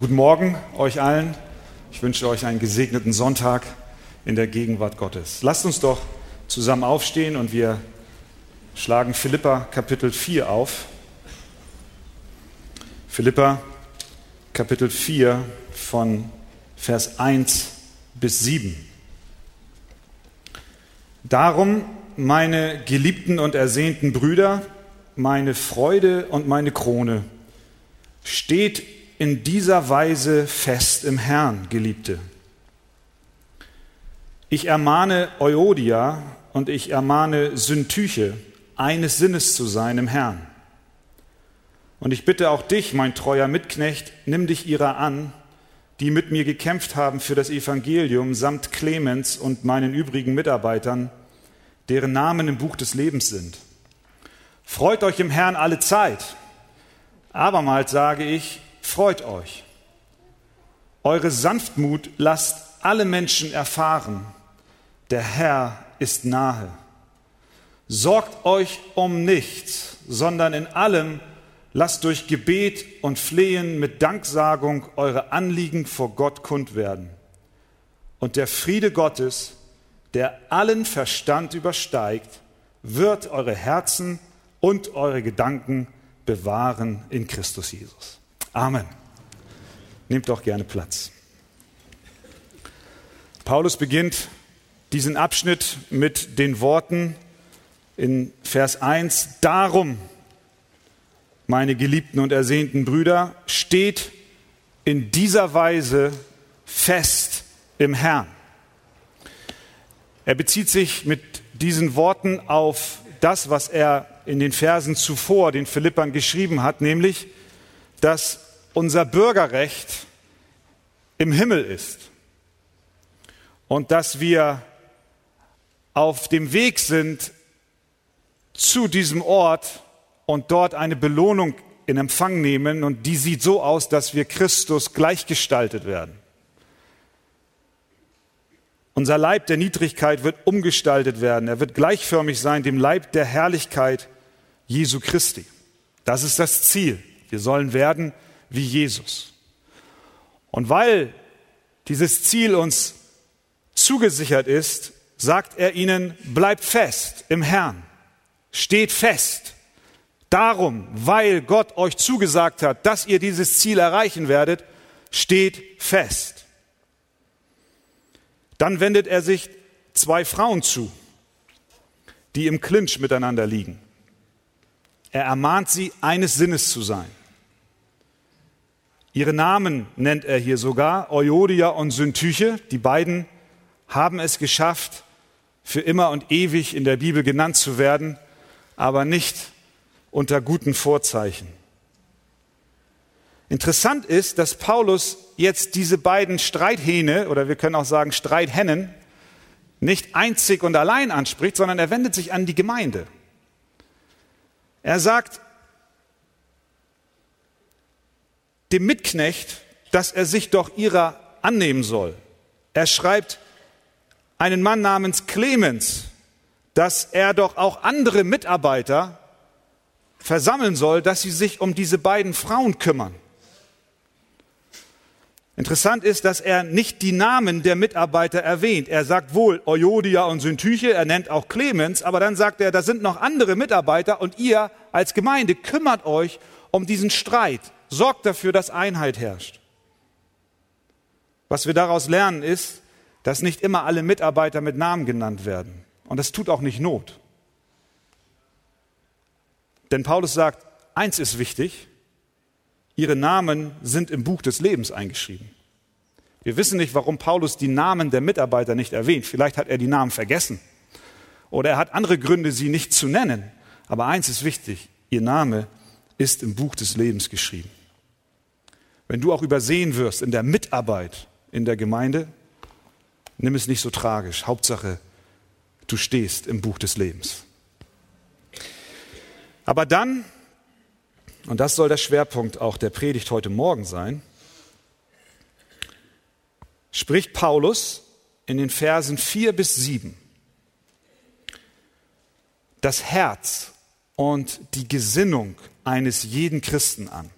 Guten Morgen euch allen. Ich wünsche euch einen gesegneten Sonntag in der Gegenwart Gottes. Lasst uns doch zusammen aufstehen und wir schlagen Philippa Kapitel 4 auf. Philippa Kapitel 4 von Vers 1 bis 7. Darum, meine geliebten und ersehnten Brüder, meine Freude und meine Krone, steht in dieser Weise fest im Herrn, Geliebte. Ich ermahne Euodia und ich ermahne Syntyche, eines Sinnes zu sein im Herrn. Und ich bitte auch dich, mein treuer Mitknecht, nimm dich ihrer an, die mit mir gekämpft haben für das Evangelium, samt Clemens und meinen übrigen Mitarbeitern, deren Namen im Buch des Lebens sind. Freut euch im Herrn alle Zeit. Abermals sage ich, freut euch. Eure Sanftmut lasst alle Menschen erfahren. Der Herr ist nahe. Sorgt euch um nichts, sondern in allem lasst durch Gebet und Flehen mit Danksagung eure Anliegen vor Gott kund werden. Und der Friede Gottes, der allen Verstand übersteigt, wird eure Herzen und eure Gedanken bewahren in Christus Jesus. Amen. Nehmt doch gerne Platz. Paulus beginnt diesen Abschnitt mit den Worten in Vers 1, darum, meine geliebten und ersehnten Brüder, steht in dieser Weise fest im Herrn. Er bezieht sich mit diesen Worten auf das, was er in den Versen zuvor den Philippern geschrieben hat, nämlich, dass unser Bürgerrecht im Himmel ist und dass wir auf dem Weg sind zu diesem Ort und dort eine Belohnung in Empfang nehmen und die sieht so aus, dass wir Christus gleichgestaltet werden. Unser Leib der Niedrigkeit wird umgestaltet werden. Er wird gleichförmig sein dem Leib der Herrlichkeit Jesu Christi. Das ist das Ziel. Wir sollen werden wie Jesus. Und weil dieses Ziel uns zugesichert ist, sagt er ihnen, bleibt fest im Herrn, steht fest. Darum, weil Gott euch zugesagt hat, dass ihr dieses Ziel erreichen werdet, steht fest. Dann wendet er sich zwei Frauen zu, die im Clinch miteinander liegen. Er ermahnt sie, eines Sinnes zu sein. Ihre Namen nennt er hier sogar, Euodia und Syntyche. Die beiden haben es geschafft, für immer und ewig in der Bibel genannt zu werden, aber nicht unter guten Vorzeichen. Interessant ist, dass Paulus jetzt diese beiden Streithähne oder wir können auch sagen Streithännen nicht einzig und allein anspricht, sondern er wendet sich an die Gemeinde. Er sagt, dem Mitknecht, dass er sich doch ihrer annehmen soll. Er schreibt einen Mann namens Clemens, dass er doch auch andere Mitarbeiter versammeln soll, dass sie sich um diese beiden Frauen kümmern. Interessant ist, dass er nicht die Namen der Mitarbeiter erwähnt. Er sagt wohl Euodia und Syntyche, er nennt auch Clemens, aber dann sagt er, da sind noch andere Mitarbeiter und ihr als Gemeinde kümmert euch um diesen Streit, sorgt dafür, dass Einheit herrscht. Was wir daraus lernen ist, dass nicht immer alle Mitarbeiter mit Namen genannt werden. Und das tut auch nicht Not. Denn Paulus sagt, eins ist wichtig, ihre Namen sind im Buch des Lebens eingeschrieben. Wir wissen nicht, warum Paulus die Namen der Mitarbeiter nicht erwähnt. Vielleicht hat er die Namen vergessen. Oder er hat andere Gründe, sie nicht zu nennen. Aber eins ist wichtig, ihr Name ist im Buch des Lebens geschrieben. Wenn du auch übersehen wirst in der Mitarbeit in der Gemeinde, nimm es nicht so tragisch. Hauptsache, du stehst im Buch des Lebens. Aber dann, und das soll der Schwerpunkt auch der Predigt heute Morgen sein, spricht Paulus in den Versen 4 bis 7 das Herz und die Gesinnung eines jeden Christen an.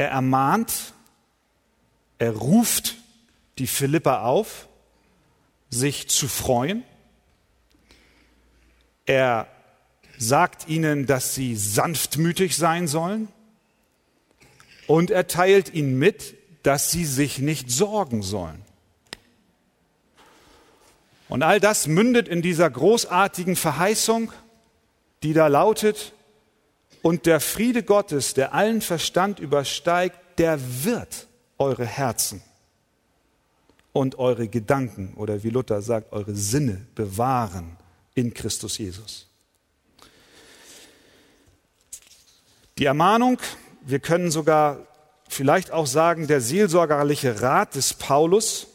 Er ermahnt, er ruft die Philipper auf, sich zu freuen. Er sagt ihnen, dass sie sanftmütig sein sollen. Und er teilt ihnen mit, dass sie sich nicht sorgen sollen. Und all das mündet in dieser großartigen Verheißung, die da lautet, und der Friede Gottes, der allen Verstand übersteigt, der wird eure Herzen und eure Gedanken oder wie Luther sagt, eure Sinne bewahren in Christus Jesus. Die Ermahnung, wir können sogar vielleicht auch sagen, der seelsorgerliche Rat des Paulus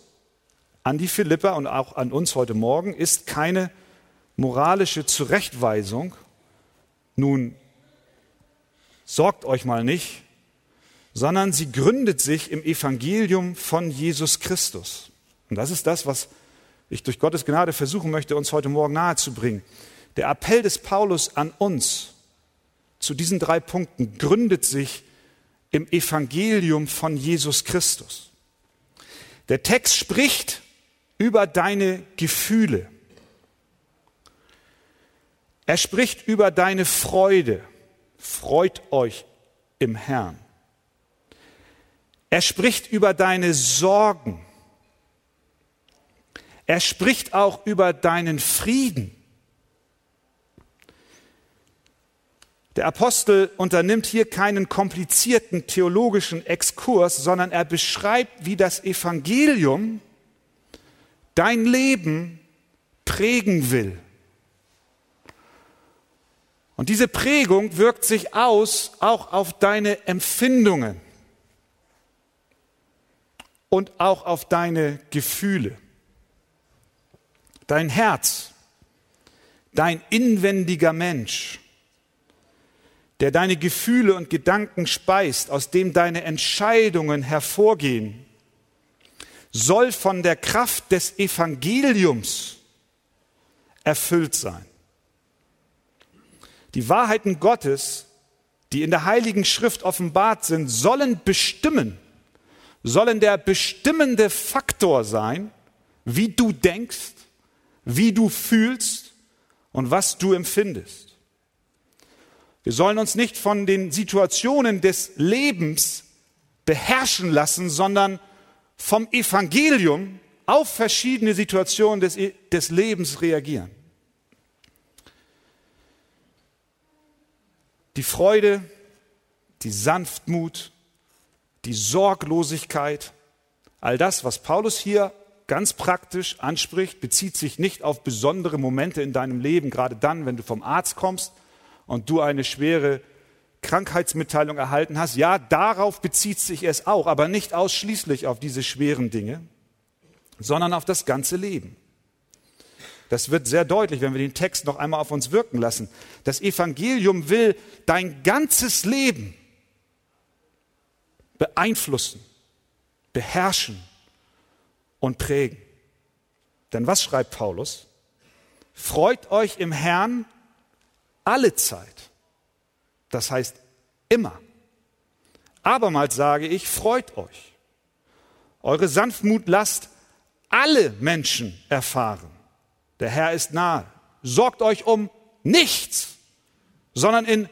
an die Philipper und auch an uns heute Morgen ist keine moralische Zurechtweisung. Nun, sorgt euch mal nicht, sondern sie gründet sich im Evangelium von Jesus Christus. Und das ist das, was ich durch Gottes Gnade versuchen möchte, uns heute Morgen nahezubringen. Der Appell des Paulus an uns zu diesen drei Punkten gründet sich im Evangelium von Jesus Christus. Der Text spricht über deine Gefühle. Er spricht über deine Freude. Freut euch im Herrn. Er spricht über deine Sorgen. Er spricht auch über deinen Frieden. Der Apostel unternimmt hier keinen komplizierten theologischen Exkurs, sondern er beschreibt, wie das Evangelium dein Leben prägen will. Und diese Prägung wirkt sich aus auch auf deine Empfindungen und auch auf deine Gefühle. Dein Herz, dein inwendiger Mensch, der deine Gefühle und Gedanken speist, aus dem deine Entscheidungen hervorgehen, soll von der Kraft des Evangeliums erfüllt sein. Die Wahrheiten Gottes, die in der Heiligen Schrift offenbart sind, sollen bestimmen, sollen der bestimmende Faktor sein, wie du denkst, wie du fühlst und was du empfindest. Wir sollen uns nicht von den Situationen des Lebens beherrschen lassen, sondern vom Evangelium auf verschiedene Situationen des, des Lebens reagieren. Die Freude, die Sanftmut, die Sorglosigkeit, all das, was Paulus hier ganz praktisch anspricht, bezieht sich nicht auf besondere Momente in deinem Leben, gerade dann, wenn du vom Arzt kommst und du eine schwere Krankheitsmitteilung erhalten hast. Ja, darauf bezieht sich es auch, aber nicht ausschließlich auf diese schweren Dinge, sondern auf das ganze Leben. Das wird sehr deutlich, wenn wir den Text noch einmal auf uns wirken lassen. Das Evangelium will dein ganzes Leben beeinflussen, beherrschen und prägen. Denn was schreibt Paulus? Freut euch im Herrn alle Zeit. Das heißt immer. Abermals sage ich, freut euch. Eure Sanftmut lasst alle Menschen erfahren. Der Herr ist nahe. Sorgt euch um nichts, sondern in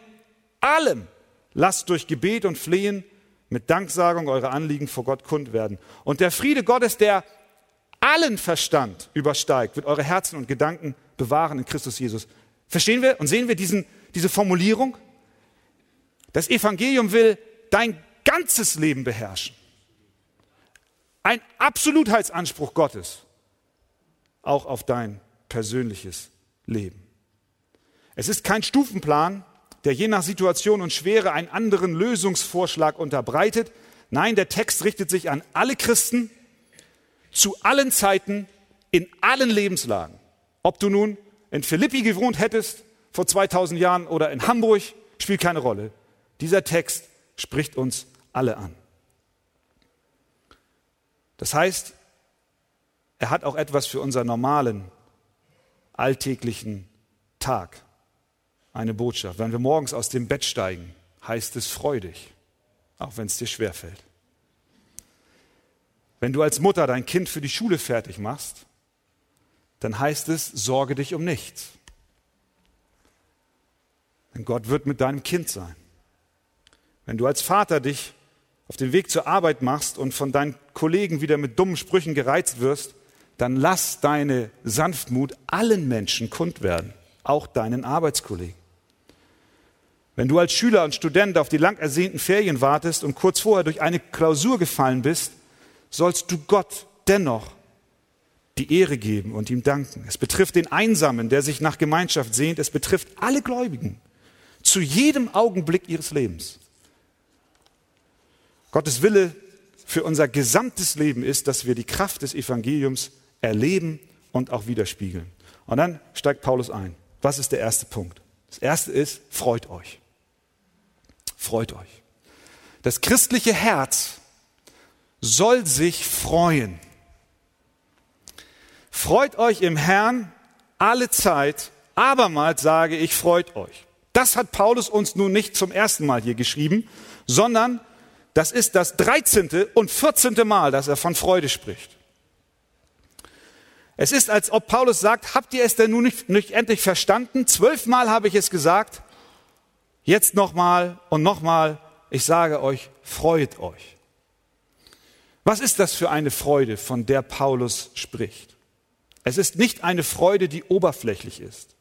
allem lasst durch Gebet und Flehen mit Danksagung eure Anliegen vor Gott kund werden. Und der Friede Gottes, der allen Verstand übersteigt, wird eure Herzen und Gedanken bewahren in Christus Jesus. Verstehen wir und sehen wir diesen, diese Formulierung? Das Evangelium will dein ganzes Leben beherrschen. Ein Absolutheitsanspruch Gottes auch auf dein persönliches Leben. Es ist kein Stufenplan, der je nach Situation und Schwere einen anderen Lösungsvorschlag unterbreitet. Nein, der Text richtet sich an alle Christen zu allen Zeiten, in allen Lebenslagen. Ob du nun in Philippi gewohnt hättest vor 2000 Jahren oder in Hamburg, spielt keine Rolle. Dieser Text spricht uns alle an. Das heißt, er hat auch etwas für unseren normalen, alltäglichen Tag eine Botschaft. Wenn wir morgens aus dem Bett steigen, heißt es freudig. auch wenn es dir schwerfällt. Wenn du als Mutter dein Kind für die Schule fertig machst, dann heißt es, sorge dich um nichts. Denn Gott wird mit deinem Kind sein. Wenn du als Vater dich auf den Weg zur Arbeit machst und von deinen Kollegen wieder mit dummen Sprüchen gereizt wirst, dann lass deine Sanftmut allen Menschen kund werden, auch deinen Arbeitskollegen. Wenn du als Schüler und Student auf die lang ersehnten Ferien wartest und kurz vorher durch eine Klausur gefallen bist, sollst du Gott dennoch die Ehre geben und ihm danken. Es betrifft den Einsamen, der sich nach Gemeinschaft sehnt. Es betrifft alle Gläubigen zu jedem Augenblick ihres Lebens. Gottes Wille für unser gesamtes Leben ist, dass wir die Kraft des Evangeliums erleben und auch widerspiegeln. Und dann steigt Paulus ein. Was ist der erste Punkt? Das erste ist, freut euch. Freut euch. Das christliche Herz soll sich freuen. Freut euch im Herrn alle Zeit. Abermals sage ich, freut euch. Das hat Paulus uns nun nicht zum ersten Mal hier geschrieben, sondern das ist das 13. und 14. Mal, dass er von Freude spricht. Es ist, als ob Paulus sagt, habt ihr es denn nun nicht, nicht endlich verstanden? Zwölfmal habe ich es gesagt, jetzt nochmal und nochmal, ich sage euch, freut euch. Was ist das für eine Freude, von der Paulus spricht? Es ist nicht eine Freude, die oberflächlich ist.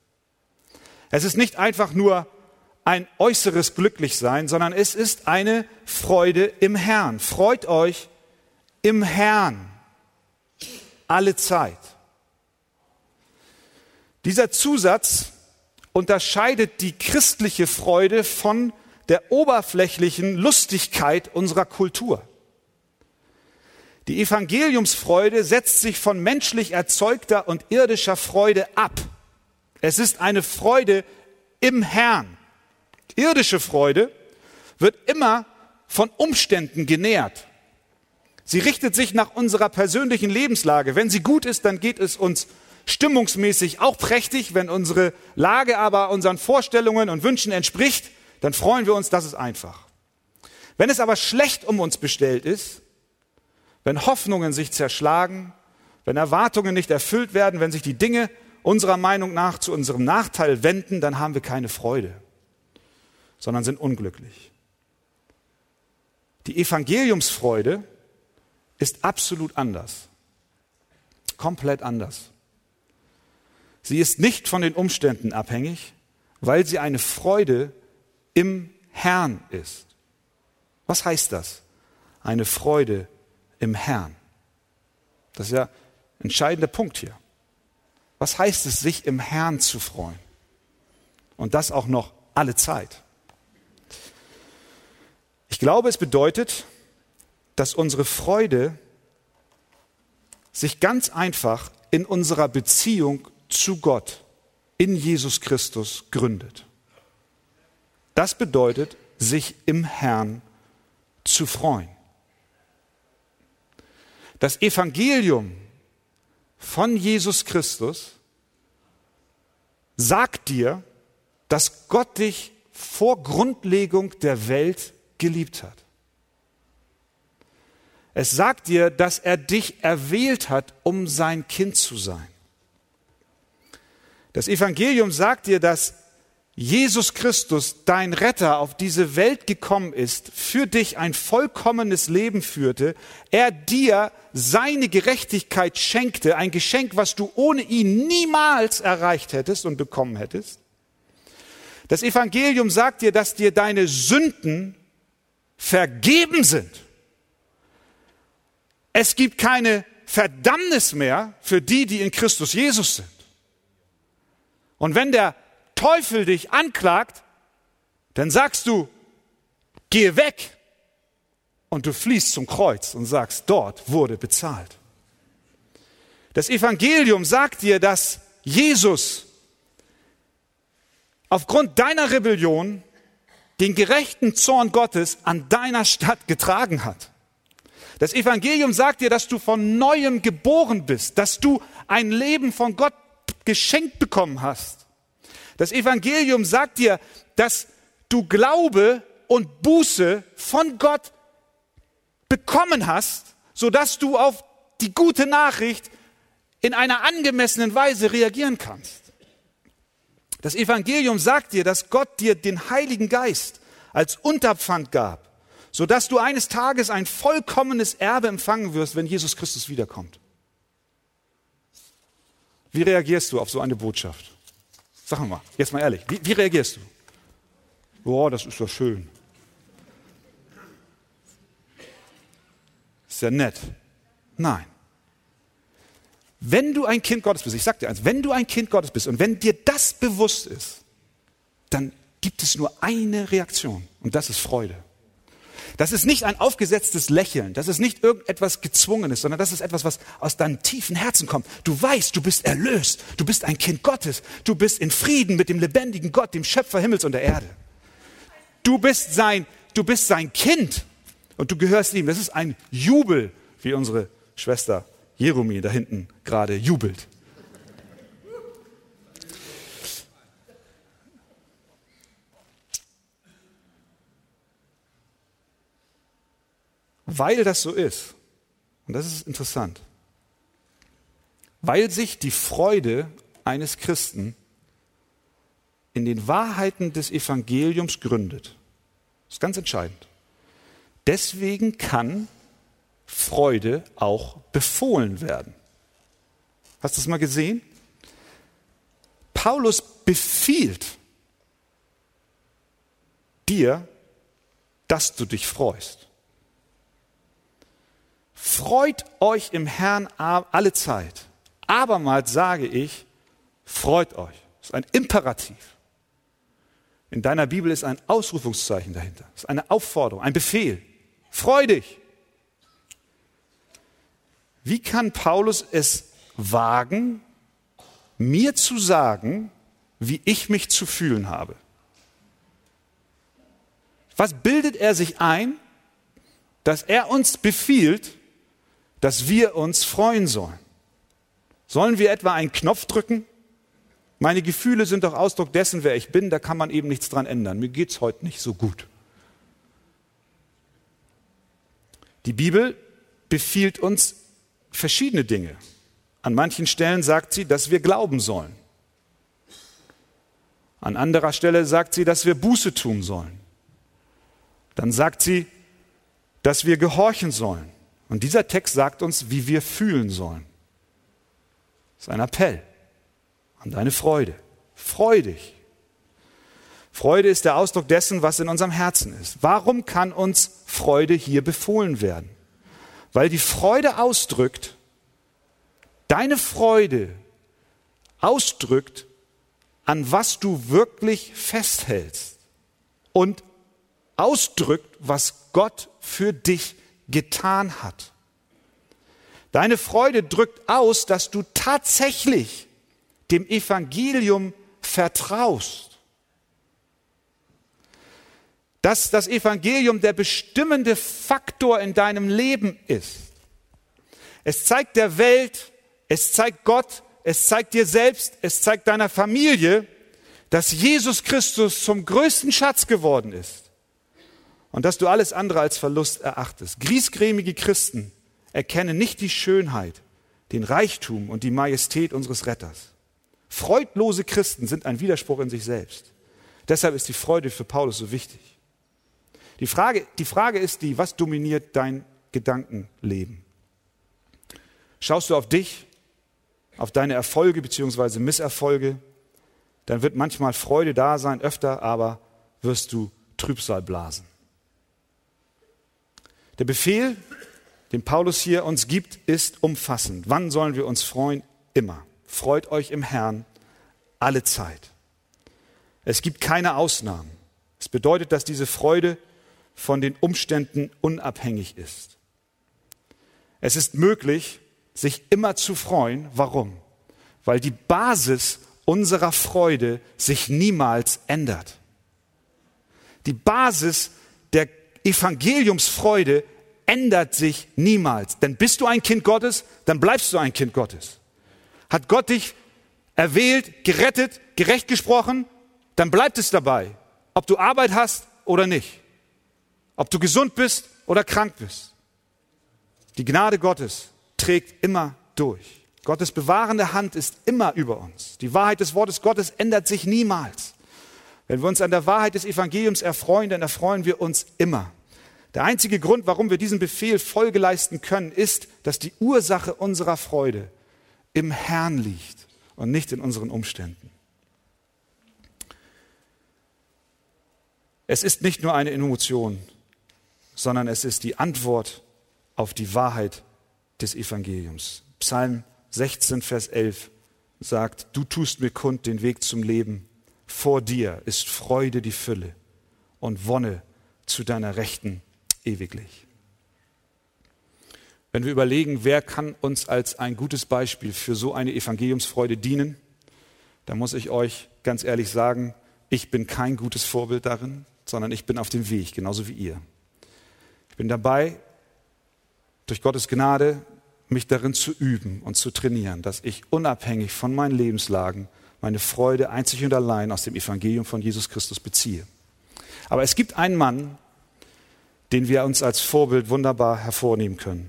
Es ist nicht einfach nur ein äußeres Glücklichsein, sondern es ist eine Freude im Herrn. Freut euch im Herrn alle Zeit. Dieser Zusatz unterscheidet die christliche Freude von der oberflächlichen Lustigkeit unserer Kultur. Die Evangeliumsfreude setzt sich von menschlich erzeugter und irdischer Freude ab. Es ist eine Freude im Herrn. Irdische Freude wird immer von Umständen genährt. Sie richtet sich nach unserer persönlichen Lebenslage. Wenn sie gut ist, dann geht es uns stimmungsmäßig auch prächtig. Wenn unsere Lage aber unseren Vorstellungen und Wünschen entspricht, dann freuen wir uns, das ist einfach. Wenn es aber schlecht um uns bestellt ist, wenn Hoffnungen sich zerschlagen, wenn Erwartungen nicht erfüllt werden, wenn sich die Dinge unserer Meinung nach zu unserem Nachteil wenden, dann haben wir keine Freude, sondern sind unglücklich. Die Evangeliumsfreude ist absolut anders. Komplett anders. Sie ist nicht von den Umständen abhängig, weil sie eine Freude im Herrn ist. Was heißt das? Eine Freude im Herrn. Das ist ja ein entscheidender Punkt hier. Was heißt es, sich im Herrn zu freuen? Und das auch noch alle Zeit. Ich glaube, es bedeutet, dass unsere Freude sich ganz einfach in unserer Beziehung zu Gott in Jesus Christus gründet. Das bedeutet, sich im Herrn zu freuen. Das Evangelium von Jesus Christus sagt dir, dass Gott dich vor Grundlegung der Welt geliebt hat. Es sagt dir, dass er dich erwählt hat, um sein Kind zu sein. Das Evangelium sagt dir, dass Jesus Christus, dein Retter, auf diese Welt gekommen ist, für dich ein vollkommenes Leben führte, er dir seine Gerechtigkeit schenkte, ein Geschenk, was du ohne ihn niemals erreicht hättest und bekommen hättest. Das Evangelium sagt dir, dass dir deine Sünden vergeben sind. Es gibt keine Verdammnis mehr für die, die in Christus Jesus sind. Und wenn der Teufel dich anklagt, dann sagst du, geh weg. Und du fließt zum Kreuz und sagst, dort wurde bezahlt. Das Evangelium sagt dir, dass Jesus aufgrund deiner Rebellion den gerechten Zorn Gottes an deiner Stadt getragen hat. Das Evangelium sagt dir, dass du von neuem geboren bist, dass du ein Leben von Gott geschenkt bekommen hast. Das Evangelium sagt dir, dass du Glaube und Buße von Gott bekommen hast, sodass du auf die gute Nachricht in einer angemessenen Weise reagieren kannst. Das Evangelium sagt dir, dass Gott dir den Heiligen Geist als Unterpfand gab, sodass du eines Tages ein vollkommenes Erbe empfangen wirst, wenn Jesus Christus wiederkommt. Wie reagierst du auf so eine Botschaft? Sag mal, jetzt mal ehrlich, wie, wie reagierst du? Boah, das ist doch schön. Ist ja nett. Nein. Wenn du ein Kind Gottes bist, ich sag dir eins, wenn du ein Kind Gottes bist und wenn dir das bewusst ist, dann gibt es nur eine Reaktion und das ist Freude. Das ist nicht ein aufgesetztes Lächeln, das ist nicht irgendetwas Gezwungenes, sondern das ist etwas, was aus deinem tiefen Herzen kommt. Du weißt, du bist erlöst, du bist ein Kind Gottes, du bist in Frieden mit dem lebendigen Gott, dem Schöpfer Himmels und der Erde. Du bist sein, du bist sein Kind und du gehörst ihm. Das ist ein Jubel, wie unsere Schwester Jerumi da hinten gerade jubelt. Weil das so ist, und das ist interessant, weil sich die Freude eines Christen in den Wahrheiten des Evangeliums gründet. Das ist ganz entscheidend. Deswegen kann Freude auch befohlen werden. Hast du das mal gesehen? Paulus befiehlt dir, dass du dich freust. Freut euch im Herrn alle Zeit. Abermals sage ich, freut euch. Das ist ein Imperativ. In deiner Bibel ist ein Ausrufungszeichen dahinter. Das ist eine Aufforderung, ein Befehl. Freu dich. Wie kann Paulus es wagen, mir zu sagen, wie ich mich zu fühlen habe? Was bildet er sich ein, dass er uns befiehlt, dass wir uns freuen sollen? Sollen wir etwa einen Knopf drücken? Meine Gefühle sind doch Ausdruck dessen, wer ich bin, da kann man eben nichts dran ändern. Mir geht's heute nicht so gut. Die Bibel befiehlt uns verschiedene Dinge. An manchen Stellen sagt sie, dass wir glauben sollen. An anderer Stelle sagt sie, dass wir Buße tun sollen. Dann sagt sie, dass wir gehorchen sollen. Und dieser Text sagt uns, wie wir fühlen sollen. Das ist ein Appell an deine Freude. Freudig. Freude ist der Ausdruck dessen, was in unserem Herzen ist. Warum kann uns Freude hier befohlen werden? weil die Freude ausdrückt, deine Freude ausdrückt, an was du wirklich festhältst und ausdrückt, was Gott für dich getan hat. Deine Freude drückt aus, dass du tatsächlich dem Evangelium vertraust dass das Evangelium der bestimmende Faktor in deinem Leben ist. Es zeigt der Welt, es zeigt Gott, es zeigt dir selbst, es zeigt deiner Familie, dass Jesus Christus zum größten Schatz geworden ist und dass du alles andere als Verlust erachtest. Griesgrämige Christen erkennen nicht die Schönheit, den Reichtum und die Majestät unseres Retters. Freudlose Christen sind ein Widerspruch in sich selbst. Deshalb ist die Freude für Paulus so wichtig. Die Frage, die Frage ist die, was dominiert dein Gedankenleben? Schaust du auf dich, auf deine Erfolge bzw. Misserfolge, dann wird manchmal Freude da sein, öfter aber wirst du Trübsal blasen. Der Befehl, den Paulus hier uns gibt, ist umfassend. Wann sollen wir uns freuen? Immer. Freut euch im Herrn alle Zeit. Es gibt keine Ausnahmen. Es bedeutet, dass diese Freude von den Umständen unabhängig ist. Es ist möglich, sich immer zu freuen. Warum? Weil die Basis unserer Freude sich niemals ändert. Die Basis Evangeliumsfreude ändert sich niemals. Denn bist du ein Kind Gottes, dann bleibst du ein Kind Gottes. Hat Gott dich erwählt, gerettet, gerecht gesprochen, dann bleibt es dabei, ob du Arbeit hast oder nicht. ob du gesund bist oder krank bist. Die Gnade Gottes trägt immer durch. Gottes bewahrende Hand ist immer über uns. Die Wahrheit des Wortes Gottes ändert sich niemals. Wenn wir uns an der Wahrheit des Evangeliums erfreuen, dann erfreuen wir uns immer. Der einzige Grund, warum wir diesem Befehl Folge leisten können, ist, dass die Ursache unserer Freude im Herrn liegt und nicht in unseren Umständen. Es ist nicht nur eine Emotion, sondern es ist die Antwort auf die Wahrheit des Evangeliums. Psalm 16, Vers 11 sagt, du tust mir kund den Weg zum Leben. Vor dir ist Freude die Fülle und Wonne zu deiner Rechten ewiglich. Wenn wir überlegen, wer kann uns als ein gutes Beispiel für so eine Evangeliumsfreude dienen, dann muss ich euch ganz ehrlich sagen, ich bin kein gutes Vorbild darin, sondern ich bin auf dem Weg, genauso wie ihr. Ich bin dabei, durch Gottes Gnade mich darin zu üben und zu trainieren, dass ich unabhängig von meinen Lebenslagen meine Freude einzig und allein aus dem Evangelium von Jesus Christus beziehe. Aber es gibt einen Mann, den wir uns als Vorbild wunderbar hervornehmen können.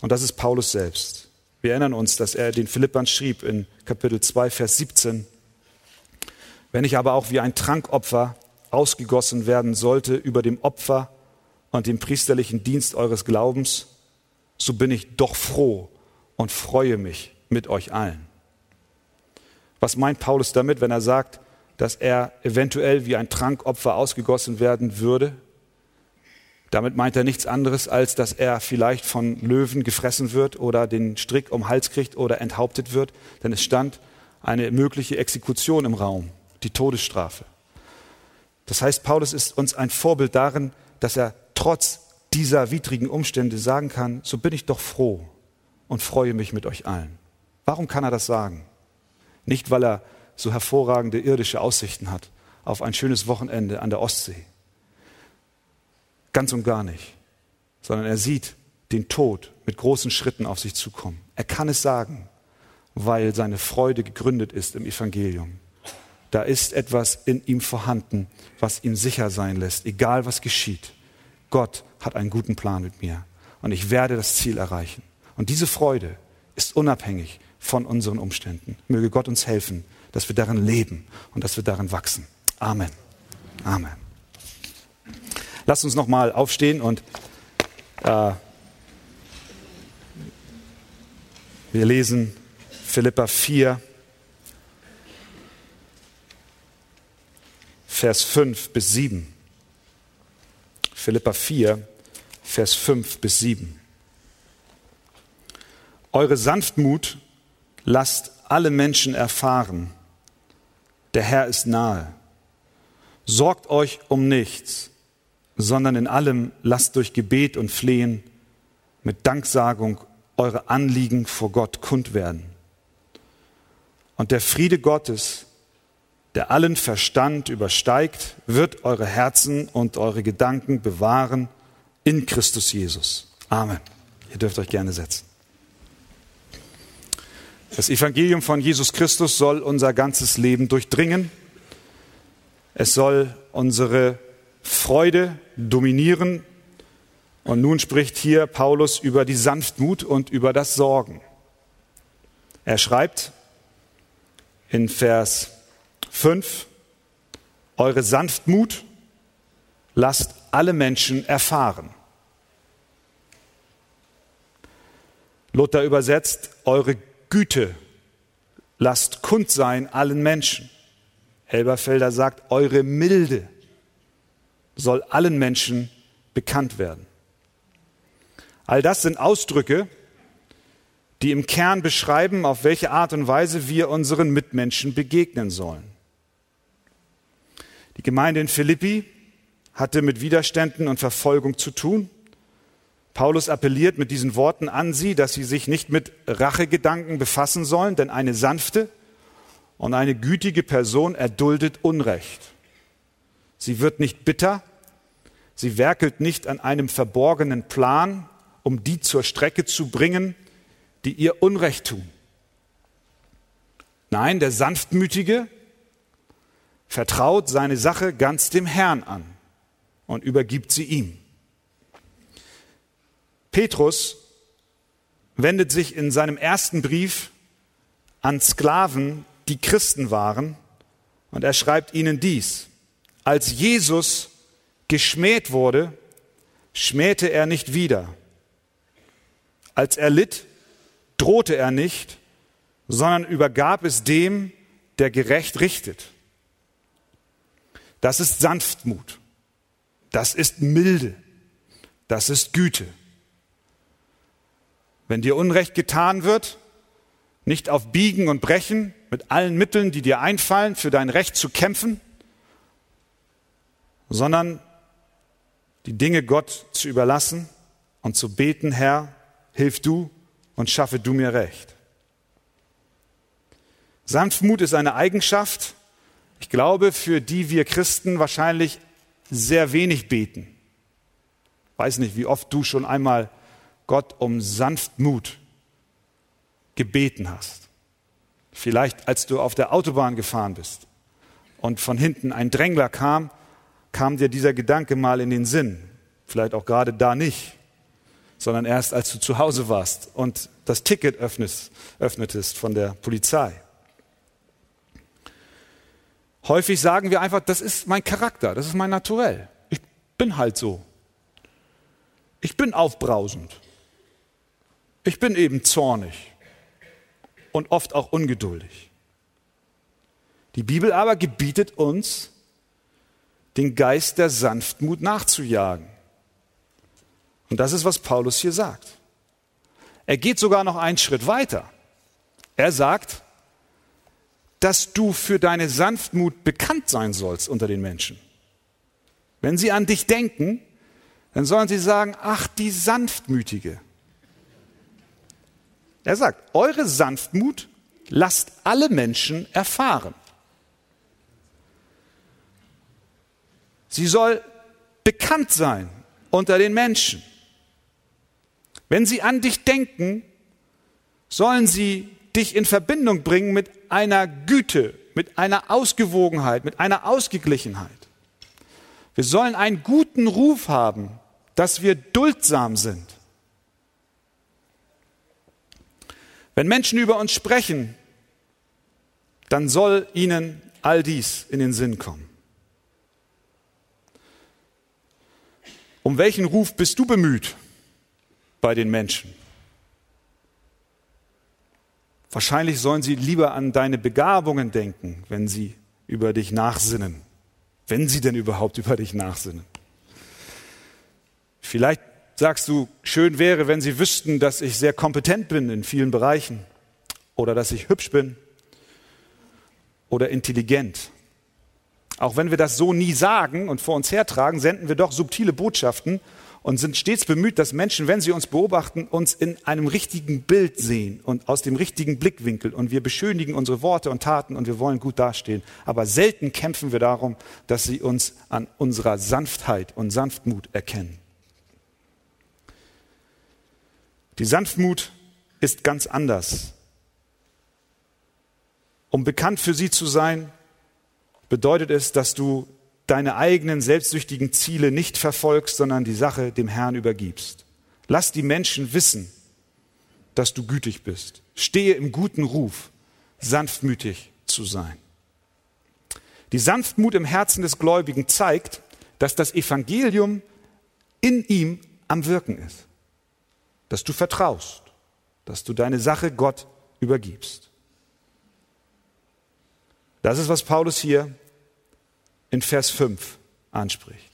Und das ist Paulus selbst. Wir erinnern uns, dass er den Philippern schrieb in Kapitel 2, Vers 17. Wenn ich aber auch wie ein Trankopfer ausgegossen werden sollte über dem Opfer und dem priesterlichen Dienst eures Glaubens, so bin ich doch froh und freue mich mit euch allen. Was meint Paulus damit, wenn er sagt, dass er eventuell wie ein Trankopfer ausgegossen werden würde? Damit meint er nichts anderes, als dass er vielleicht von Löwen gefressen wird oder den Strick um Hals kriegt oder enthauptet wird, denn es stand eine mögliche Exekution im Raum, die Todesstrafe. Das heißt, Paulus ist uns ein Vorbild darin, dass er trotz dieser widrigen Umstände sagen kann, so bin ich doch froh und freue mich mit euch allen. Warum kann er das sagen? Nicht, weil er so hervorragende irdische Aussichten hat auf ein schönes Wochenende an der Ostsee. Ganz und gar nicht. Sondern er sieht den Tod mit großen Schritten auf sich zukommen. Er kann es sagen, weil seine Freude gegründet ist im Evangelium. Da ist etwas in ihm vorhanden, was ihm sicher sein lässt, egal was geschieht. Gott hat einen guten Plan mit mir und ich werde das Ziel erreichen. Und diese Freude ist unabhängig von unseren Umständen. Möge Gott uns helfen, dass wir darin leben und dass wir darin wachsen. Amen. Amen. Lasst uns noch mal aufstehen und äh, wir lesen Philippa 4, Vers 5 bis 7. Philippa 4, Vers 5 bis 7. Eure Sanftmut lasst alle Menschen erfahren. Der Herr ist nahe. Sorgt euch um nichts, sondern in allem lasst durch Gebet und Flehen mit Danksagung eure Anliegen vor Gott kund werden. Und der Friede Gottes, der allen Verstand übersteigt, wird eure Herzen und eure Gedanken bewahren in Christus Jesus. Amen. Ihr dürft euch gerne setzen. Das Evangelium von Jesus Christus soll unser ganzes Leben durchdringen. Es soll unsere Freude dominieren. Und nun spricht hier Paulus über die Sanftmut und über das Sorgen. Er schreibt in Vers 5, eure Sanftmut lasst alle Menschen erfahren. Luther übersetzt, eure Güte lasst kund sein allen Menschen. Elberfelder sagt, eure Milde soll allen Menschen bekannt werden. All das sind Ausdrücke, die im Kern beschreiben, auf welche Art und Weise wir unseren Mitmenschen begegnen sollen. Die Gemeinde in Philippi hatte mit Widerständen und Verfolgung zu tun. Paulus appelliert mit diesen Worten an sie, dass sie sich nicht mit Rachegedanken befassen sollen, denn eine sanfte und eine gütige Person erduldet Unrecht. Sie wird nicht bitter, sie werkelt nicht an einem verborgenen Plan, um die zur Strecke zu bringen, die ihr Unrecht tun. Nein, der Sanftmütige vertraut seine Sache ganz dem Herrn an. und übergibt sie ihm. Petrus wendet sich in seinem ersten Brief an Sklaven, die Christen waren, und er schreibt ihnen dies. Als Jesus geschmäht wurde, schmähte er nicht wieder. Als er litt, drohte er nicht, sondern übergab es dem, der gerecht richtet. Das ist Sanftmut. Das ist Milde. Das ist Güte. Wenn dir Unrecht getan wird, nicht auf Biegen und Brechen, mit allen Mitteln, die dir einfallen, für dein Recht zu kämpfen, sondern die Dinge Gott zu überlassen und zu beten, Herr, hilf du und schaffe du mir Recht. Sanftmut ist eine Eigenschaft, ich glaube, für die wir Christen wahrscheinlich sehr wenig beten. Weiß nicht, wie oft du schon einmal Gott um Sanftmut gebeten hast. Vielleicht als du auf der Autobahn gefahren bist und von hinten ein Drängler kam, kam dir dieser Gedanke mal in den Sinn. Vielleicht auch gerade da nicht, sondern erst als du zu Hause warst und das Ticket öffnest, öffnetest von der Polizei. Häufig sagen wir einfach, das ist mein Charakter, das ist mein Naturell. Ich bin halt so. Ich bin aufbrausend. Ich bin eben zornig und oft auch ungeduldig. Die Bibel aber gebietet uns, den Geist der Sanftmut nachzujagen. Und das ist, was Paulus hier sagt. Er geht sogar noch einen Schritt weiter. Er sagt, dass du für deine Sanftmut bekannt sein sollst unter den Menschen. Wenn sie an dich denken, dann sollen sie sagen, ach, die Sanftmütige. Er sagt, eure Sanftmut lasst alle Menschen erfahren. Sie soll bekannt sein unter den Menschen. Wenn sie an dich denken, sollen sie dich in Verbindung bringen mit einer Güte, mit einer Ausgewogenheit, mit einer Ausgeglichenheit. Wir sollen einen guten Ruf haben, dass wir duldsam sind. Wenn Menschen über uns sprechen, dann soll ihnen all dies in den Sinn kommen. Um welchen Ruf bist du bemüht bei den Menschen? Wahrscheinlich sollen sie lieber an deine Begabungen denken, wenn sie über dich nachsinnen, wenn sie denn überhaupt über dich nachsinnen. Vielleicht sagst du, schön wäre, wenn sie wüssten, dass ich sehr kompetent bin in vielen Bereichen oder dass ich hübsch bin oder intelligent. Auch wenn wir das so nie sagen und vor uns hertragen, senden wir doch subtile Botschaften und sind stets bemüht, dass Menschen, wenn sie uns beobachten, uns in einem richtigen Bild sehen und aus dem richtigen Blickwinkel. Und wir beschönigen unsere Worte und Taten und wir wollen gut dastehen. Aber selten kämpfen wir darum, dass sie uns an unserer Sanftheit und Sanftmut erkennen. Die Sanftmut ist ganz anders. Um bekannt für sie zu sein, bedeutet es, dass du deine eigenen selbstsüchtigen Ziele nicht verfolgst, sondern die Sache dem Herrn übergibst. Lass die Menschen wissen, dass du gütig bist. Stehe im guten Ruf, sanftmütig zu sein. Die Sanftmut im Herzen des Gläubigen zeigt, dass das Evangelium in ihm am Wirken ist dass du vertraust, dass du deine Sache Gott übergibst. Das ist, was Paulus hier in Vers 5 anspricht.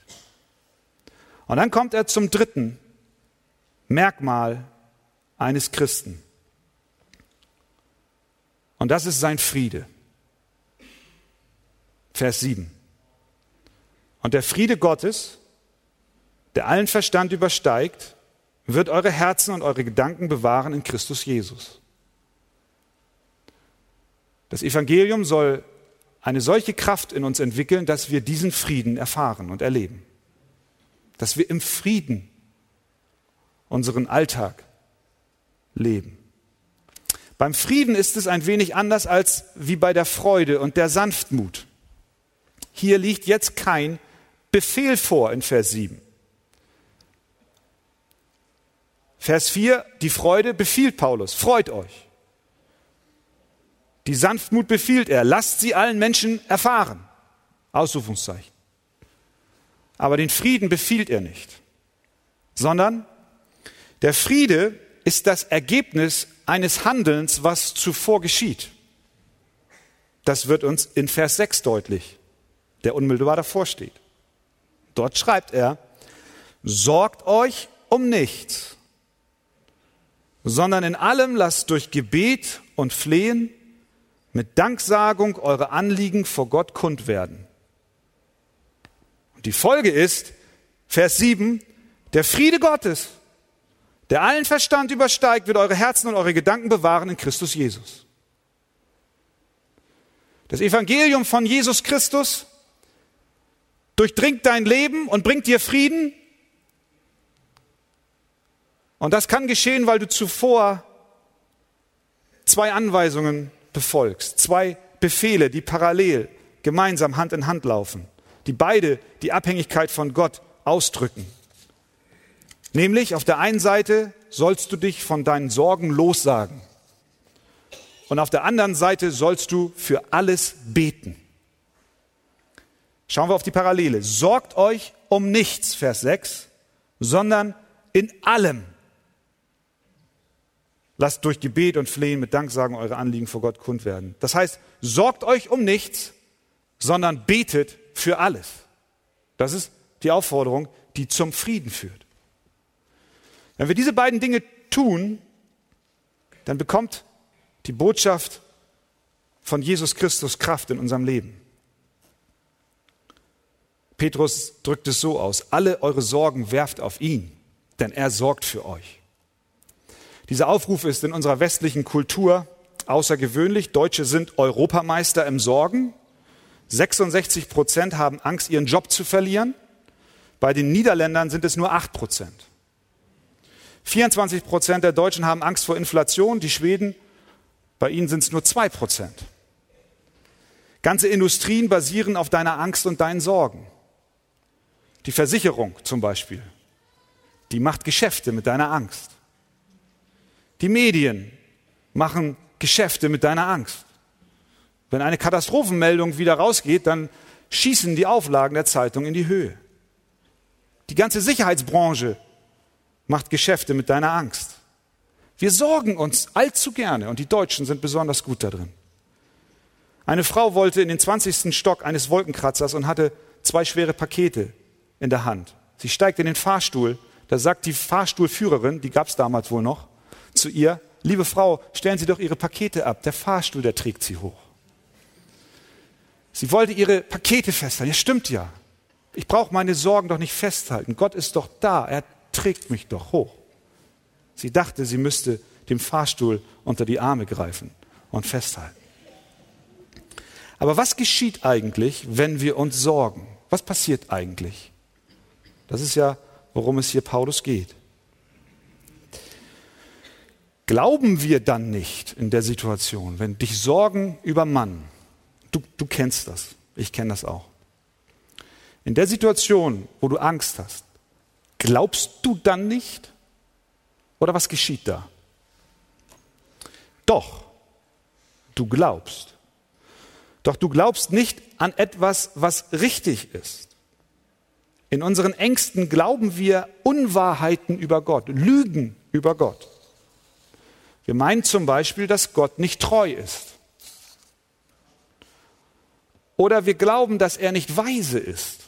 Und dann kommt er zum dritten Merkmal eines Christen. Und das ist sein Friede. Vers 7. Und der Friede Gottes, der allen Verstand übersteigt, wird eure Herzen und eure Gedanken bewahren in Christus Jesus. Das Evangelium soll eine solche Kraft in uns entwickeln, dass wir diesen Frieden erfahren und erleben. Dass wir im Frieden unseren Alltag leben. Beim Frieden ist es ein wenig anders als wie bei der Freude und der Sanftmut. Hier liegt jetzt kein Befehl vor in Vers 7. Vers 4, die Freude befiehlt Paulus, freut euch. Die Sanftmut befiehlt er, lasst sie allen Menschen erfahren. Ausrufungszeichen. Aber den Frieden befiehlt er nicht, sondern der Friede ist das Ergebnis eines Handelns, was zuvor geschieht. Das wird uns in Vers 6 deutlich, der unmittelbar davor steht. Dort schreibt er, sorgt euch um nichts, sondern in allem lasst durch Gebet und Flehen mit Danksagung eure Anliegen vor Gott kund werden. Und die Folge ist, Vers 7, der Friede Gottes, der allen Verstand übersteigt, wird eure Herzen und eure Gedanken bewahren in Christus Jesus. Das Evangelium von Jesus Christus durchdringt dein Leben und bringt dir Frieden. Und das kann geschehen, weil du zuvor zwei Anweisungen befolgst, zwei Befehle, die parallel gemeinsam Hand in Hand laufen, die beide die Abhängigkeit von Gott ausdrücken. Nämlich auf der einen Seite sollst du dich von deinen Sorgen lossagen und auf der anderen Seite sollst du für alles beten. Schauen wir auf die Parallele. Sorgt euch um nichts, Vers 6, sondern in allem. Lasst durch Gebet und Flehen mit Danksagen eure Anliegen vor Gott kund werden. Das heißt, sorgt euch um nichts, sondern betet für alles. Das ist die Aufforderung, die zum Frieden führt. Wenn wir diese beiden Dinge tun, dann bekommt die Botschaft von Jesus Christus Kraft in unserem Leben. Petrus drückt es so aus, alle eure Sorgen werft auf ihn, denn er sorgt für euch. Dieser Aufruf ist in unserer westlichen Kultur außergewöhnlich. Deutsche sind Europameister im Sorgen. 66 Prozent haben Angst, ihren Job zu verlieren. Bei den Niederländern sind es nur 8 Prozent. 24 Prozent der Deutschen haben Angst vor Inflation. Die Schweden, bei ihnen sind es nur 2 Prozent. Ganze Industrien basieren auf deiner Angst und deinen Sorgen. Die Versicherung zum Beispiel, die macht Geschäfte mit deiner Angst. Die Medien machen Geschäfte mit deiner Angst. Wenn eine Katastrophenmeldung wieder rausgeht, dann schießen die Auflagen der Zeitung in die Höhe. Die ganze Sicherheitsbranche macht Geschäfte mit deiner Angst. Wir sorgen uns allzu gerne und die Deutschen sind besonders gut darin. Eine Frau wollte in den 20. Stock eines Wolkenkratzers und hatte zwei schwere Pakete in der Hand. Sie steigt in den Fahrstuhl. Da sagt die Fahrstuhlführerin, die gab es damals wohl noch, zu ihr, liebe Frau, stellen Sie doch Ihre Pakete ab. Der Fahrstuhl, der trägt Sie hoch. Sie wollte ihre Pakete festhalten. Ja, stimmt ja. Ich brauche meine Sorgen doch nicht festhalten. Gott ist doch da. Er trägt mich doch hoch. Sie dachte, sie müsste dem Fahrstuhl unter die Arme greifen und festhalten. Aber was geschieht eigentlich, wenn wir uns sorgen? Was passiert eigentlich? Das ist ja, worum es hier Paulus geht. Glauben wir dann nicht in der Situation, wenn dich Sorgen übermannen? Du, du kennst das, ich kenne das auch. In der Situation, wo du Angst hast, glaubst du dann nicht? Oder was geschieht da? Doch, du glaubst. Doch du glaubst nicht an etwas, was richtig ist. In unseren Ängsten glauben wir Unwahrheiten über Gott, Lügen über Gott. Wir meinen zum Beispiel, dass Gott nicht treu ist. Oder wir glauben, dass er nicht weise ist.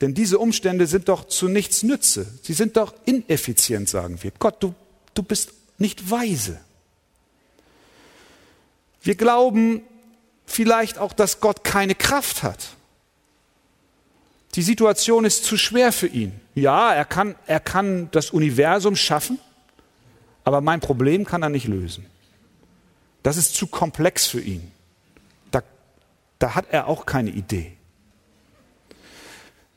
Denn diese Umstände sind doch zu nichts Nütze. Sie sind doch ineffizient, sagen wir. Gott, du, du bist nicht weise. Wir glauben vielleicht auch, dass Gott keine Kraft hat. Die Situation ist zu schwer für ihn. Ja, er kann, er kann das Universum schaffen, aber mein Problem kann er nicht lösen. Das ist zu komplex für ihn. Da, da hat er auch keine Idee.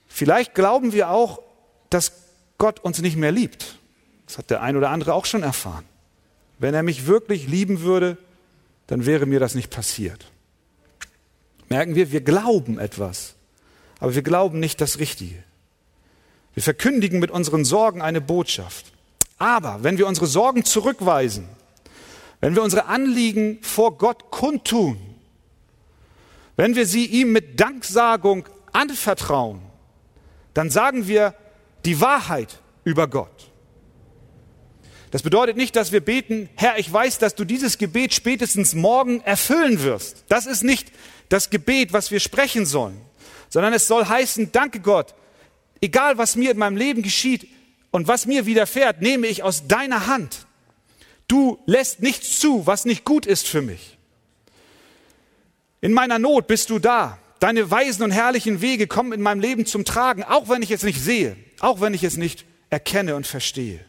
Vielleicht glauben wir auch, dass Gott uns nicht mehr liebt. Das hat der ein oder andere auch schon erfahren. Wenn er mich wirklich lieben würde, dann wäre mir das nicht passiert. Merken wir, wir glauben etwas, aber wir glauben nicht das Richtige. Wir verkündigen mit unseren Sorgen eine Botschaft. Aber wenn wir unsere Sorgen zurückweisen, wenn wir unsere Anliegen vor Gott kundtun, wenn wir sie ihm mit Danksagung anvertrauen, dann sagen wir die Wahrheit über Gott. Das bedeutet nicht, dass wir beten, Herr, ich weiß, dass du dieses Gebet spätestens morgen erfüllen wirst. Das ist nicht das Gebet, was wir sprechen sollen, sondern es soll heißen, danke Gott, egal was mir in meinem Leben geschieht und was mir widerfährt, nehme ich aus deiner Hand. Du lässt nichts zu, was nicht gut ist für mich. In meiner Not bist du da. Deine weisen und herrlichen Wege kommen in meinem Leben zum Tragen, auch wenn ich es nicht sehe, auch wenn ich es nicht erkenne und verstehe.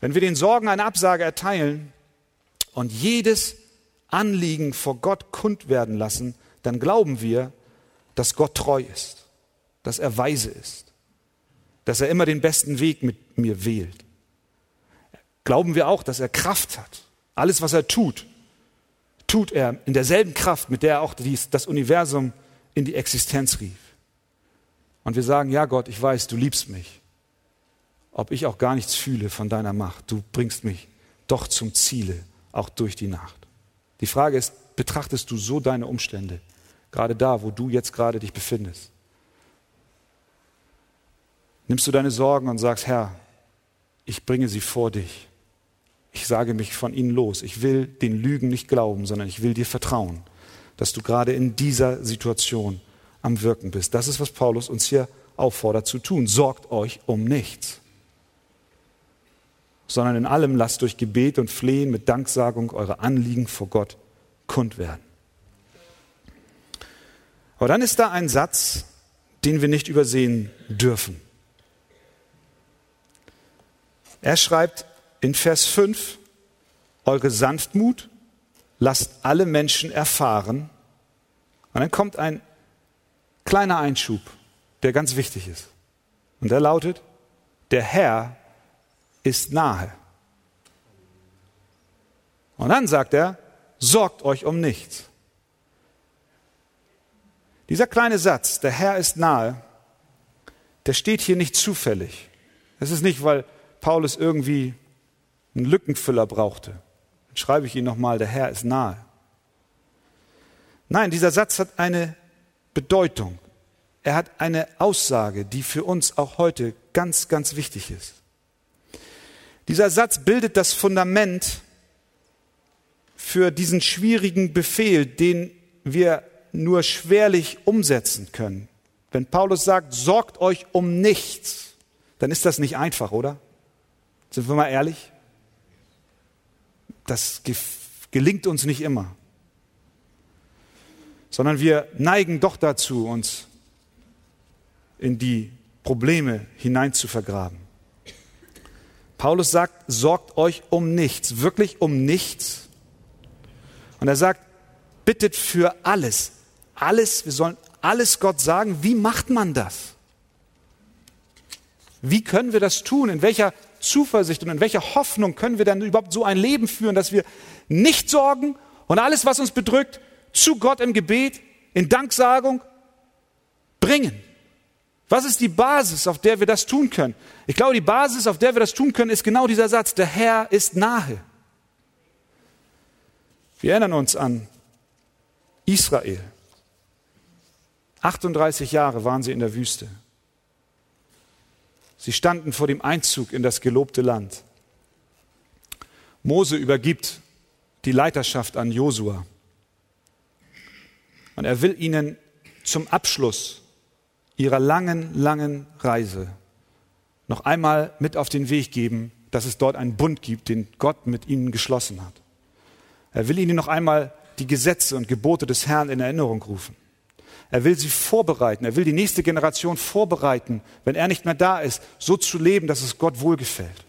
Wenn wir den Sorgen eine Absage erteilen und jedes Anliegen vor Gott kund werden lassen, dann glauben wir, dass Gott treu ist, dass er weise ist, dass er immer den besten Weg mit mir wählt. Glauben wir auch, dass er Kraft hat. Alles, was er tut, tut er in derselben Kraft, mit der er auch dies, das Universum in die Existenz rief. Und wir sagen, ja Gott, ich weiß, du liebst mich ob ich auch gar nichts fühle von deiner Macht. Du bringst mich doch zum Ziele, auch durch die Nacht. Die Frage ist, betrachtest du so deine Umstände, gerade da, wo du jetzt gerade dich befindest? Nimmst du deine Sorgen und sagst, Herr, ich bringe sie vor dich. Ich sage mich von ihnen los. Ich will den Lügen nicht glauben, sondern ich will dir vertrauen, dass du gerade in dieser Situation am Wirken bist. Das ist, was Paulus uns hier auffordert zu tun. Sorgt euch um nichts sondern in allem lasst durch Gebet und Flehen mit Danksagung eure Anliegen vor Gott kund werden. Aber dann ist da ein Satz, den wir nicht übersehen dürfen. Er schreibt in Vers 5, eure Sanftmut lasst alle Menschen erfahren. Und dann kommt ein kleiner Einschub, der ganz wichtig ist. Und der lautet, der Herr ist nahe. Und dann sagt er, sorgt euch um nichts. Dieser kleine Satz, der Herr ist nahe, der steht hier nicht zufällig. Es ist nicht, weil Paulus irgendwie einen Lückenfüller brauchte. Dann schreibe ich ihn nochmal, der Herr ist nahe. Nein, dieser Satz hat eine Bedeutung. Er hat eine Aussage, die für uns auch heute ganz, ganz wichtig ist. Dieser Satz bildet das Fundament für diesen schwierigen Befehl, den wir nur schwerlich umsetzen können. Wenn Paulus sagt, sorgt euch um nichts, dann ist das nicht einfach, oder? Sind wir mal ehrlich? Das gelingt uns nicht immer, sondern wir neigen doch dazu, uns in die Probleme hinein zu vergraben. Paulus sagt, sorgt euch um nichts, wirklich um nichts. Und er sagt, bittet für alles. Alles, wir sollen alles Gott sagen. Wie macht man das? Wie können wir das tun? In welcher Zuversicht und in welcher Hoffnung können wir dann überhaupt so ein Leben führen, dass wir nicht sorgen und alles, was uns bedrückt, zu Gott im Gebet, in Danksagung bringen? Was ist die Basis, auf der wir das tun können? Ich glaube, die Basis, auf der wir das tun können, ist genau dieser Satz, der Herr ist nahe. Wir erinnern uns an Israel. 38 Jahre waren sie in der Wüste. Sie standen vor dem Einzug in das gelobte Land. Mose übergibt die Leiterschaft an Josua. Und er will ihnen zum Abschluss ihrer langen, langen Reise noch einmal mit auf den Weg geben, dass es dort einen Bund gibt, den Gott mit ihnen geschlossen hat. Er will ihnen noch einmal die Gesetze und Gebote des Herrn in Erinnerung rufen. Er will sie vorbereiten. Er will die nächste Generation vorbereiten, wenn er nicht mehr da ist, so zu leben, dass es Gott wohlgefällt.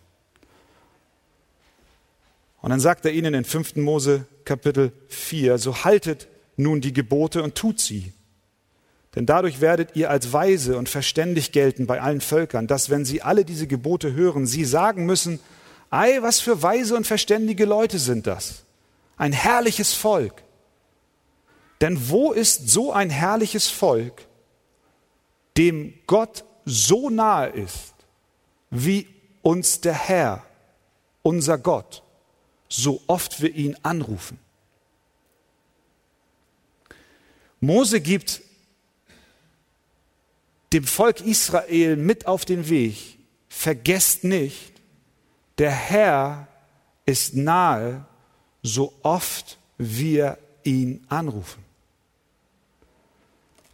Und dann sagt er ihnen in 5. Mose Kapitel 4, so haltet nun die Gebote und tut sie. Denn dadurch werdet ihr als weise und verständig gelten bei allen Völkern, dass wenn sie alle diese Gebote hören, sie sagen müssen, ei, was für weise und verständige Leute sind das? Ein herrliches Volk. Denn wo ist so ein herrliches Volk, dem Gott so nahe ist, wie uns der Herr, unser Gott, so oft wir ihn anrufen. Mose gibt dem Volk Israel mit auf den Weg, vergesst nicht, der Herr ist nahe, so oft wir ihn anrufen.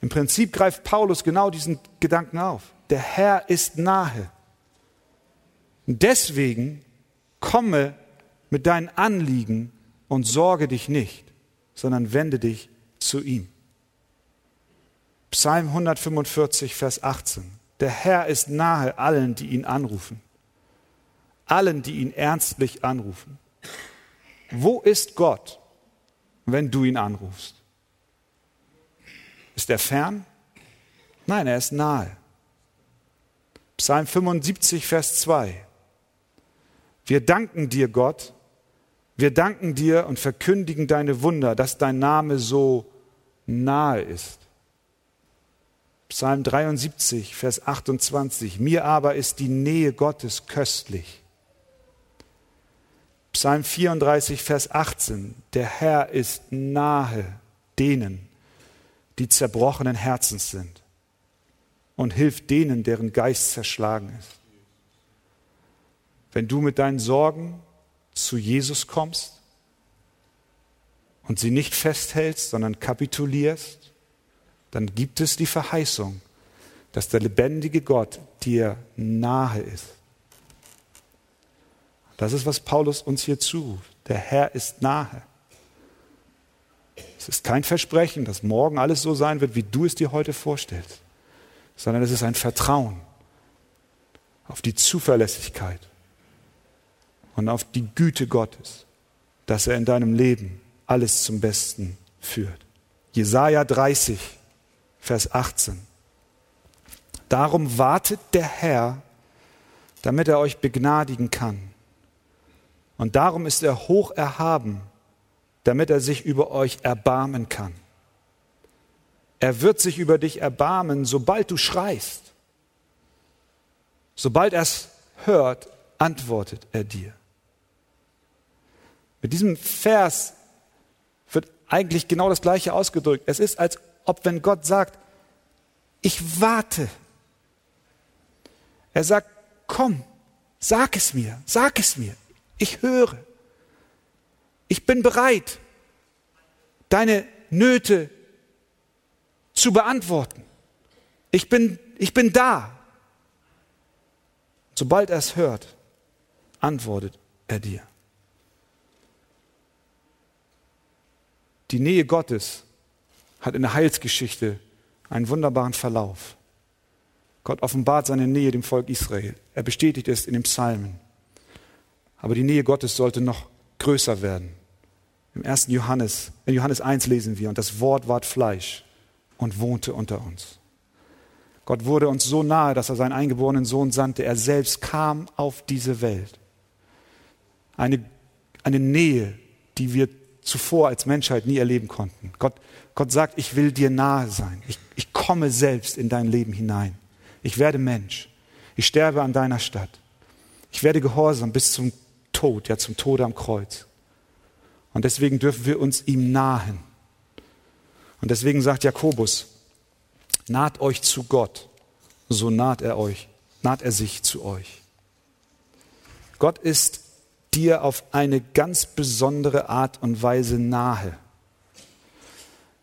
Im Prinzip greift Paulus genau diesen Gedanken auf. Der Herr ist nahe. Und deswegen komme mit deinen Anliegen und sorge dich nicht, sondern wende dich zu ihm. Psalm 145, Vers 18. Der Herr ist nahe allen, die ihn anrufen. Allen, die ihn ernstlich anrufen. Wo ist Gott, wenn du ihn anrufst? Ist er fern? Nein, er ist nahe. Psalm 75, Vers 2. Wir danken dir, Gott. Wir danken dir und verkündigen deine Wunder, dass dein Name so nahe ist. Psalm 73, Vers 28. Mir aber ist die Nähe Gottes köstlich. Psalm 34, Vers 18. Der Herr ist nahe denen, die zerbrochenen Herzens sind und hilft denen, deren Geist zerschlagen ist. Wenn du mit deinen Sorgen zu Jesus kommst und sie nicht festhältst, sondern kapitulierst, dann gibt es die Verheißung, dass der lebendige Gott dir nahe ist. Das ist, was Paulus uns hier zuruft. Der Herr ist nahe. Es ist kein Versprechen, dass morgen alles so sein wird, wie du es dir heute vorstellst, sondern es ist ein Vertrauen auf die Zuverlässigkeit und auf die Güte Gottes, dass er in deinem Leben alles zum Besten führt. Jesaja 30, Vers 18. Darum wartet der Herr, damit er euch begnadigen kann. Und darum ist er hoch erhaben, damit er sich über euch erbarmen kann. Er wird sich über dich erbarmen, sobald du schreist. Sobald er es hört, antwortet er dir. Mit diesem Vers wird eigentlich genau das Gleiche ausgedrückt. Es ist, als ob wenn Gott sagt, ich warte. Er sagt, komm, sag es mir, sag es mir, ich höre. Ich bin bereit, deine Nöte zu beantworten. Ich bin, ich bin da. Sobald er es hört, antwortet er dir. Die Nähe Gottes hat in der Heilsgeschichte einen wunderbaren Verlauf. Gott offenbart seine Nähe dem Volk Israel. Er bestätigt es in den Psalmen. Aber die Nähe Gottes sollte noch größer werden. Im 1. Johannes, in Johannes 1 lesen wir, und das Wort ward Fleisch und wohnte unter uns. Gott wurde uns so nahe, dass er seinen eingeborenen Sohn sandte. Er selbst kam auf diese Welt. Eine, eine Nähe, die wir zuvor als Menschheit nie erleben konnten. Gott, Gott sagt, ich will dir nahe sein. Ich, ich komme selbst in dein Leben hinein. Ich werde Mensch. Ich sterbe an deiner Stadt. Ich werde gehorsam bis zum Tod, ja zum Tode am Kreuz. Und deswegen dürfen wir uns ihm nahen. Und deswegen sagt Jakobus, naht euch zu Gott, so naht er euch, naht er sich zu euch. Gott ist dir auf eine ganz besondere Art und Weise nahe.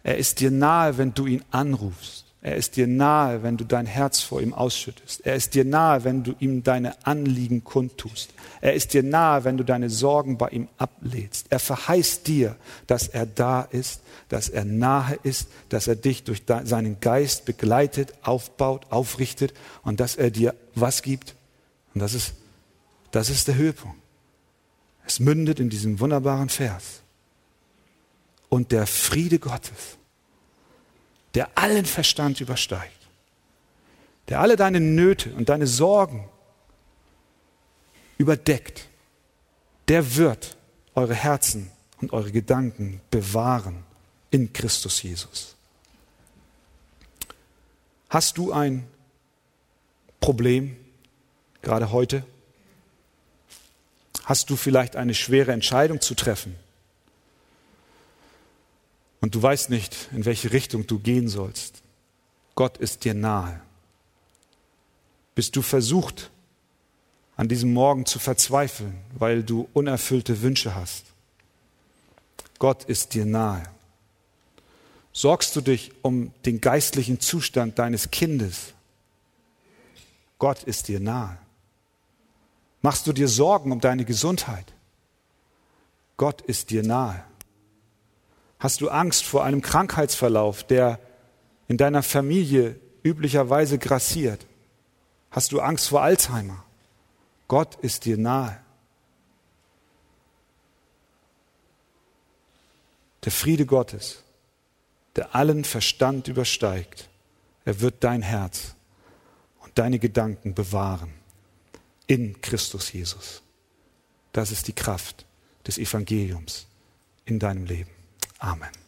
Er ist dir nahe, wenn du ihn anrufst. Er ist dir nahe, wenn du dein Herz vor ihm ausschüttest. Er ist dir nahe, wenn du ihm deine Anliegen kundtust. Er ist dir nahe, wenn du deine Sorgen bei ihm ablädst. Er verheißt dir, dass er da ist, dass er nahe ist, dass er dich durch seinen Geist begleitet, aufbaut, aufrichtet und dass er dir was gibt. Und das ist, das ist der Höhepunkt. Es mündet in diesem wunderbaren Vers. Und der Friede Gottes, der allen Verstand übersteigt, der alle deine Nöte und deine Sorgen überdeckt, der wird eure Herzen und eure Gedanken bewahren in Christus Jesus. Hast du ein Problem gerade heute? Hast du vielleicht eine schwere Entscheidung zu treffen? Und du weißt nicht, in welche Richtung du gehen sollst. Gott ist dir nahe. Bist du versucht, an diesem Morgen zu verzweifeln, weil du unerfüllte Wünsche hast? Gott ist dir nahe. Sorgst du dich um den geistlichen Zustand deines Kindes? Gott ist dir nahe. Machst du dir Sorgen um deine Gesundheit? Gott ist dir nahe. Hast du Angst vor einem Krankheitsverlauf, der in deiner Familie üblicherweise grassiert? Hast du Angst vor Alzheimer? Gott ist dir nahe. Der Friede Gottes, der allen Verstand übersteigt, er wird dein Herz und deine Gedanken bewahren in Christus Jesus. Das ist die Kraft des Evangeliums in deinem Leben. Amen.